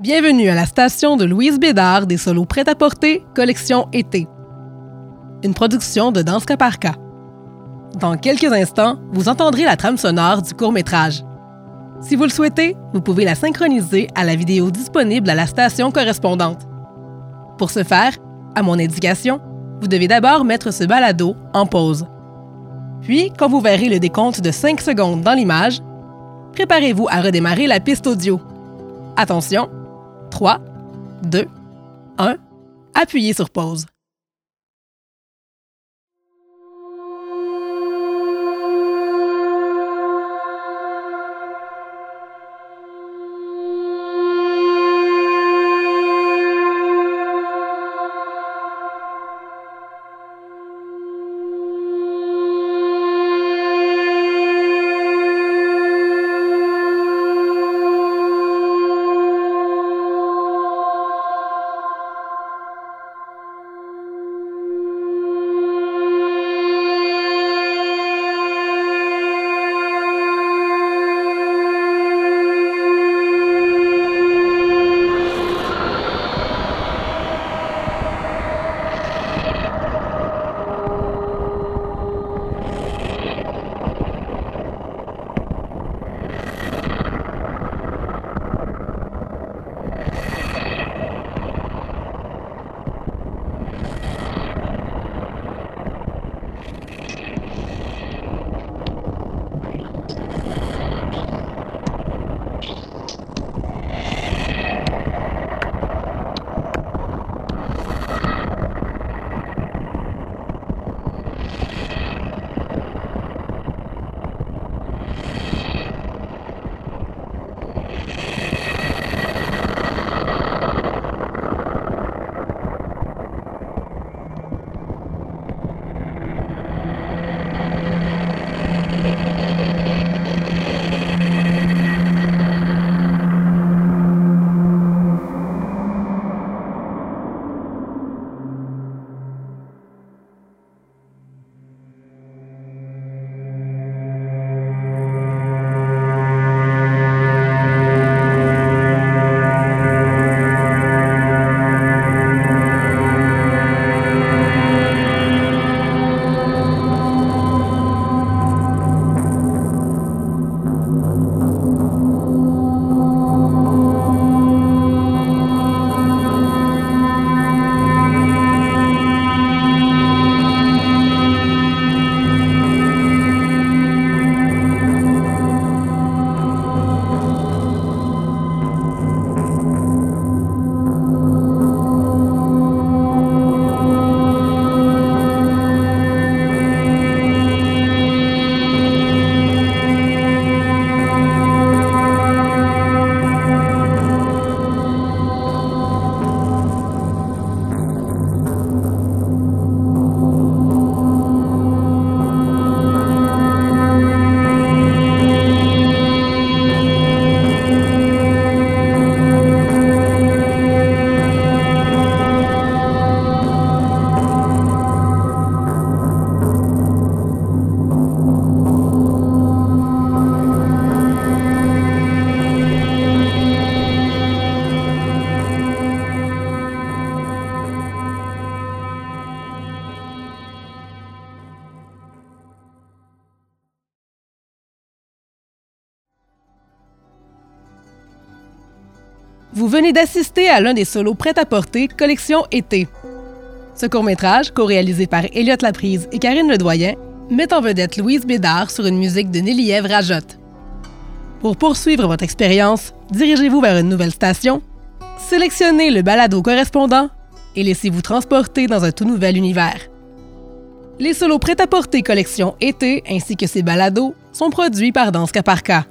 Bienvenue à la station de Louise Bédard des solos prêt-à-porter collection été. Une production de Danse par cas. Dans quelques instants, vous entendrez la trame sonore du court-métrage. Si vous le souhaitez, vous pouvez la synchroniser à la vidéo disponible à la station correspondante. Pour ce faire, à mon indication, vous devez d'abord mettre ce balado en pause. Puis, quand vous verrez le décompte de 5 secondes dans l'image, préparez-vous à redémarrer la piste audio. Attention, 3, 2, 1, appuyez sur pause. Vous venez d'assister à l'un des solos prêt-à-porter collection été. Ce court-métrage, co-réalisé par Elliot Laprise et Karine Ledoyen, met en vedette Louise Bédard sur une musique de Nelly Rajotte. Pour poursuivre votre expérience, dirigez-vous vers une nouvelle station, sélectionnez le balado correspondant et laissez-vous transporter dans un tout nouvel univers. Les solos prêt-à-porter collection été ainsi que ses balados sont produits par Danse Caparca.